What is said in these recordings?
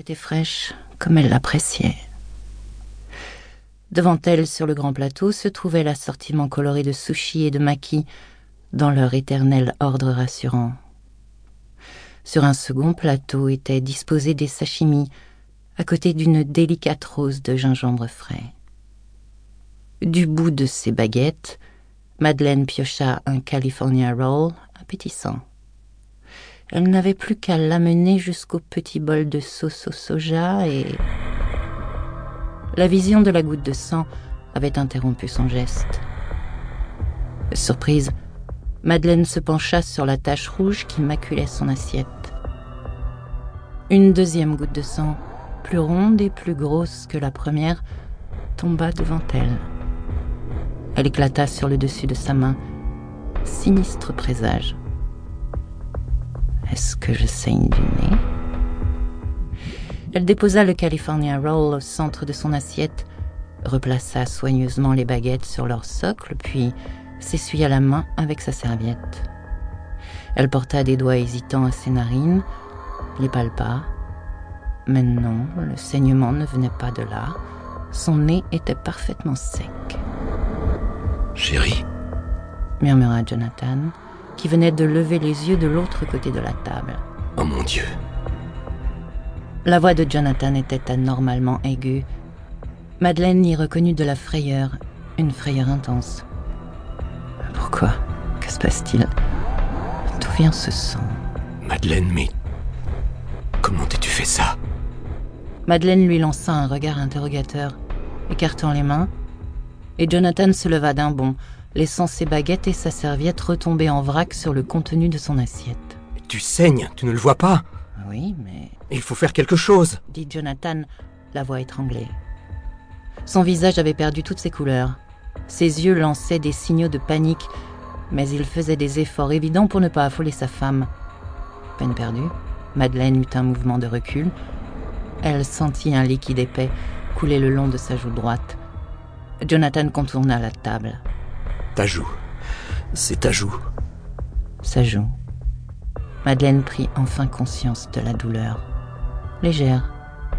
était fraîche, comme elle l'appréciait. Devant elle, sur le grand plateau, se trouvait l'assortiment coloré de sushis et de maquis, dans leur éternel ordre rassurant. Sur un second plateau étaient disposés des sashimi, à côté d'une délicate rose de gingembre frais. Du bout de ses baguettes, Madeleine piocha un California Roll appétissant. Elle n'avait plus qu'à l'amener jusqu'au petit bol de sauce au soja et... La vision de la goutte de sang avait interrompu son geste. Surprise, Madeleine se pencha sur la tache rouge qui maculait son assiette. Une deuxième goutte de sang, plus ronde et plus grosse que la première, tomba devant elle. Elle éclata sur le dessus de sa main. Sinistre présage. Est-ce que je saigne du nez? Elle déposa le California Roll au centre de son assiette, replaça soigneusement les baguettes sur leur socle, puis s'essuya la main avec sa serviette. Elle porta des doigts hésitants à ses narines, les palpa. Mais non, le saignement ne venait pas de là. Son nez était parfaitement sec. Chérie, murmura Jonathan, qui venait de lever les yeux de l'autre côté de la table. Oh mon Dieu. La voix de Jonathan était anormalement aiguë. Madeleine y reconnut de la frayeur, une frayeur intense. Pourquoi? Que se passe-t-il? D'où vient ce sang? Madeleine, mais comment t'es-tu fait ça? Madeleine lui lança un regard interrogateur, écartant les mains, et Jonathan se leva d'un bond, laissant ses baguettes et sa serviette retomber en vrac sur le contenu de son assiette. Tu saignes, tu ne le vois pas Oui, mais... Il faut faire quelque chose dit Jonathan, la voix étranglée. Son visage avait perdu toutes ses couleurs. Ses yeux lançaient des signaux de panique, mais il faisait des efforts évidents pour ne pas affoler sa femme. Peine perdue, Madeleine eut un mouvement de recul. Elle sentit un liquide épais couler le long de sa joue droite. Jonathan contourna la table. C'est ta joue. Sa joue. Madeleine prit enfin conscience de la douleur. Légère,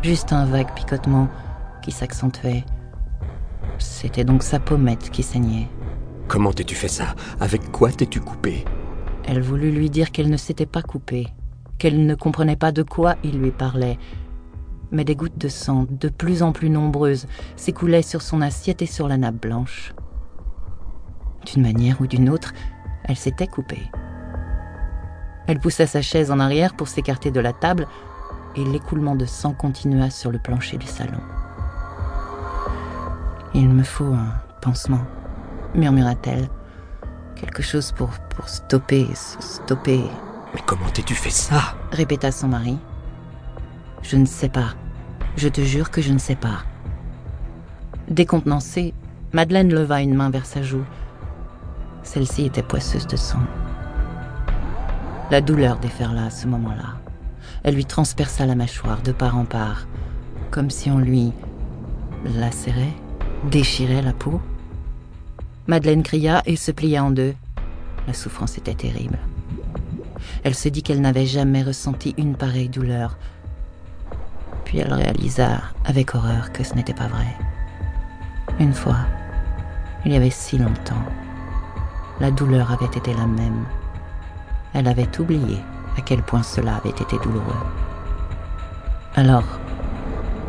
juste un vague picotement qui s'accentuait. C'était donc sa pommette qui saignait. Comment t'es-tu fait ça? Avec quoi t'es-tu coupé? Elle voulut lui dire qu'elle ne s'était pas coupée, qu'elle ne comprenait pas de quoi il lui parlait. Mais des gouttes de sang, de plus en plus nombreuses, s'écoulaient sur son assiette et sur la nappe blanche. D'une manière ou d'une autre, elle s'était coupée. Elle poussa sa chaise en arrière pour s'écarter de la table, et l'écoulement de sang continua sur le plancher du salon. Il me faut un pansement, murmura-t-elle. Quelque chose pour, pour stopper, stopper. Mais comment t'es-tu fait ça? Répéta son mari. Je ne sais pas. Je te jure que je ne sais pas. Décontenancée, Madeleine leva une main vers sa joue. Celle-ci était poisseuse de sang. La douleur déferla à ce moment-là. Elle lui transperça la mâchoire de part en part, comme si on lui lacérait, déchirait la peau. Madeleine cria et se plia en deux. La souffrance était terrible. Elle se dit qu'elle n'avait jamais ressenti une pareille douleur. Puis elle réalisa avec horreur que ce n'était pas vrai. Une fois, il y avait si longtemps, la douleur avait été la même. Elle avait oublié à quel point cela avait été douloureux. Alors,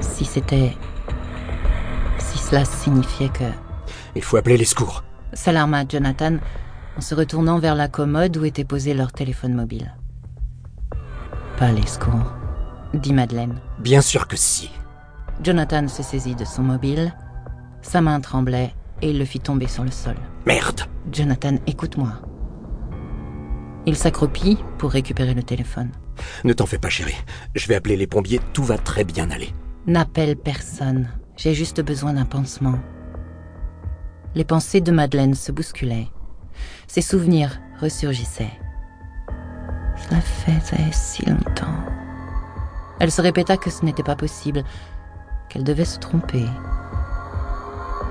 si c'était... Si cela signifiait que... Il faut appeler les secours. S'alarma Jonathan en se retournant vers la commode où était posé leur téléphone mobile. Pas les secours, dit Madeleine. Bien sûr que si. Jonathan se saisit de son mobile. Sa main tremblait et il le fit tomber sur le sol. Merde Jonathan, écoute-moi. Il s'accroupit pour récupérer le téléphone. Ne t'en fais pas, chérie. Je vais appeler les pompiers, tout va très bien aller. N'appelle personne. J'ai juste besoin d'un pansement. Les pensées de Madeleine se bousculaient. Ses souvenirs ressurgissaient. Cela faisait si longtemps. Elle se répéta que ce n'était pas possible, qu'elle devait se tromper.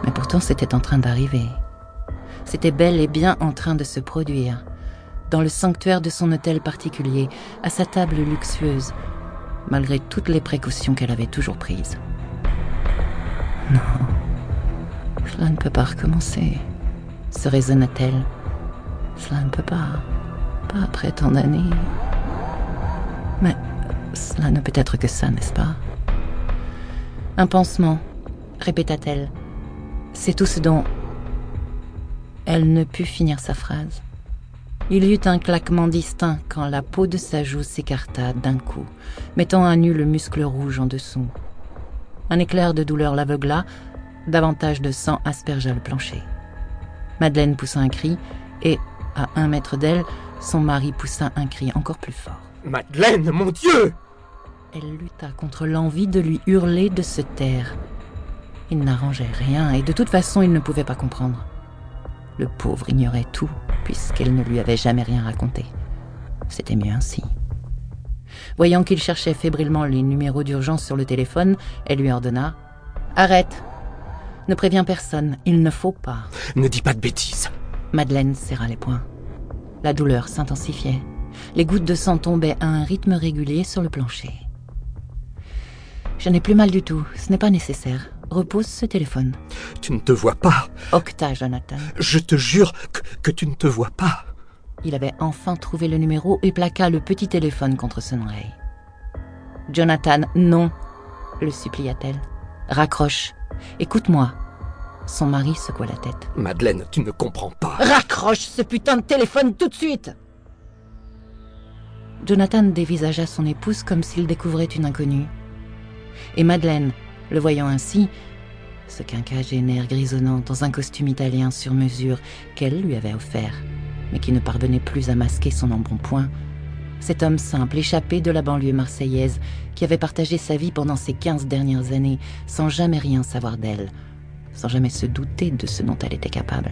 Mais pourtant c'était en train d'arriver. C'était bel et bien en train de se produire. Dans le sanctuaire de son hôtel particulier, à sa table luxueuse, malgré toutes les précautions qu'elle avait toujours prises. Non, cela ne peut pas recommencer, se raisonna-t-elle. Cela ne peut pas, pas après tant d'années. Mais cela ne peut être que ça, n'est-ce pas? Un pansement, répéta-t-elle. C'est tout ce dont... Elle ne put finir sa phrase. Il y eut un claquement distinct quand la peau de sa joue s'écarta d'un coup, mettant à nu le muscle rouge en dessous. Un éclair de douleur l'aveugla, davantage de sang aspergea le plancher. Madeleine poussa un cri, et, à un mètre d'elle, son mari poussa un cri encore plus fort. Madeleine, mon Dieu Elle lutta contre l'envie de lui hurler de se taire. Il n'arrangeait rien, et de toute façon il ne pouvait pas comprendre. Le pauvre ignorait tout, puisqu'elle ne lui avait jamais rien raconté. C'était mieux ainsi. Voyant qu'il cherchait fébrilement les numéros d'urgence sur le téléphone, elle lui ordonna Arrête Ne préviens personne, il ne faut pas. Ne dis pas de bêtises. Madeleine serra les poings. La douleur s'intensifiait. Les gouttes de sang tombaient à un rythme régulier sur le plancher. Je n'ai plus mal du tout, ce n'est pas nécessaire. Repose ce téléphone. Tu ne te vois pas. Octa, Jonathan. Je te jure que, que tu ne te vois pas. Il avait enfin trouvé le numéro et plaqua le petit téléphone contre son oreille. Jonathan, non, le supplia-t-elle. Raccroche. Écoute-moi. Son mari secoua la tête. Madeleine, tu ne comprends pas. Raccroche ce putain de téléphone tout de suite Jonathan dévisagea son épouse comme s'il découvrait une inconnue. Et Madeleine, le voyant ainsi, ce quinquagénaire grisonnant dans un costume italien sur mesure qu'elle lui avait offert, mais qui ne parvenait plus à masquer son embonpoint, cet homme simple échappé de la banlieue marseillaise qui avait partagé sa vie pendant ces quinze dernières années sans jamais rien savoir d'elle, sans jamais se douter de ce dont elle était capable.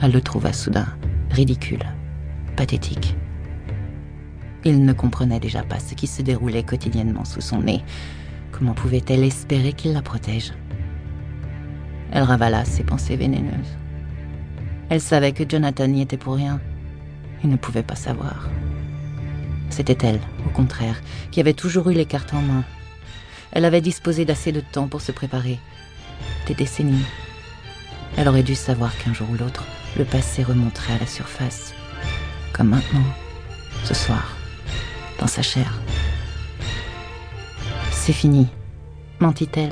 Elle le trouva soudain ridicule, pathétique. Il ne comprenait déjà pas ce qui se déroulait quotidiennement sous son nez. Comment pouvait-elle espérer qu'il la protège Elle ravala ses pensées vénéneuses. Elle savait que Jonathan n'y était pour rien. Il ne pouvait pas savoir. C'était elle, au contraire, qui avait toujours eu les cartes en main. Elle avait disposé d'assez de temps pour se préparer. Des décennies. Elle aurait dû savoir qu'un jour ou l'autre, le passé remonterait à la surface. Comme maintenant, ce soir, dans sa chair. C'est fini, mentit-elle.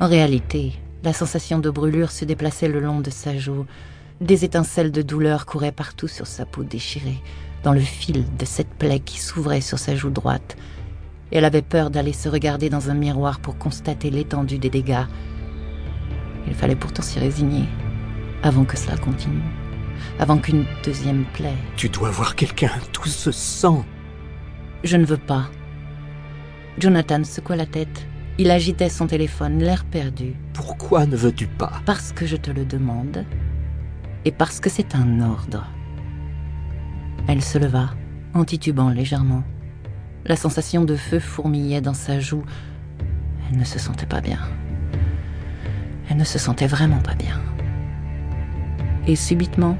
En réalité, la sensation de brûlure se déplaçait le long de sa joue. Des étincelles de douleur couraient partout sur sa peau déchirée, dans le fil de cette plaie qui s'ouvrait sur sa joue droite. Elle avait peur d'aller se regarder dans un miroir pour constater l'étendue des dégâts. Il fallait pourtant s'y résigner, avant que cela continue, avant qu'une deuxième plaie. Tu dois voir quelqu'un, tout ce sang. Je ne veux pas. Jonathan secoua la tête. Il agitait son téléphone, l'air perdu. Pourquoi ne veux-tu pas? Parce que je te le demande. Et parce que c'est un ordre. Elle se leva, en titubant légèrement. La sensation de feu fourmillait dans sa joue. Elle ne se sentait pas bien. Elle ne se sentait vraiment pas bien. Et subitement,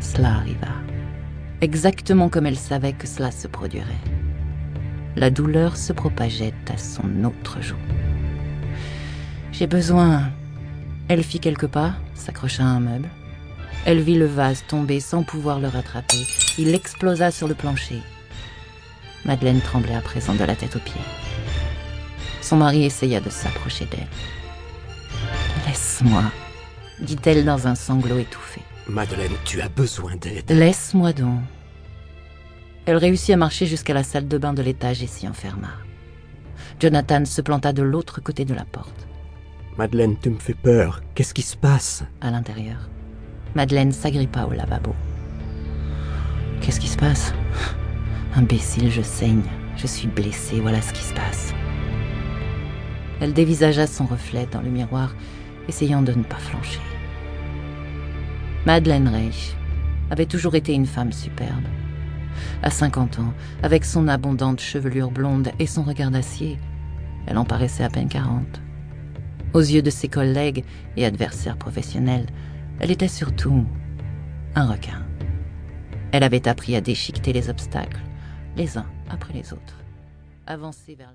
cela arriva. Exactement comme elle savait que cela se produirait. La douleur se propageait à son autre joue. J'ai besoin. Elle fit quelques pas, s'accrocha à un meuble. Elle vit le vase tomber sans pouvoir le rattraper. Il explosa sur le plancher. Madeleine tremblait à présent de la tête aux pieds. Son mari essaya de s'approcher d'elle. Laisse-moi, dit-elle dans un sanglot étouffé. Madeleine, tu as besoin d'aide. Laisse-moi donc. Elle réussit à marcher jusqu'à la salle de bain de l'étage et s'y enferma. Jonathan se planta de l'autre côté de la porte. Madeleine, tu me fais peur. Qu'est-ce qui se passe? À l'intérieur, Madeleine s'agrippa au lavabo. Qu'est-ce qui se passe? Imbécile, je saigne. Je suis blessée, voilà ce qui se passe. Elle dévisagea son reflet dans le miroir, essayant de ne pas flancher. Madeleine Reich avait toujours été une femme superbe. À 50 ans, avec son abondante chevelure blonde et son regard d'acier, elle en paraissait à peine 40. Aux yeux de ses collègues et adversaires professionnels, elle était surtout un requin. Elle avait appris à déchiqueter les obstacles, les uns après les autres. avançait vers la...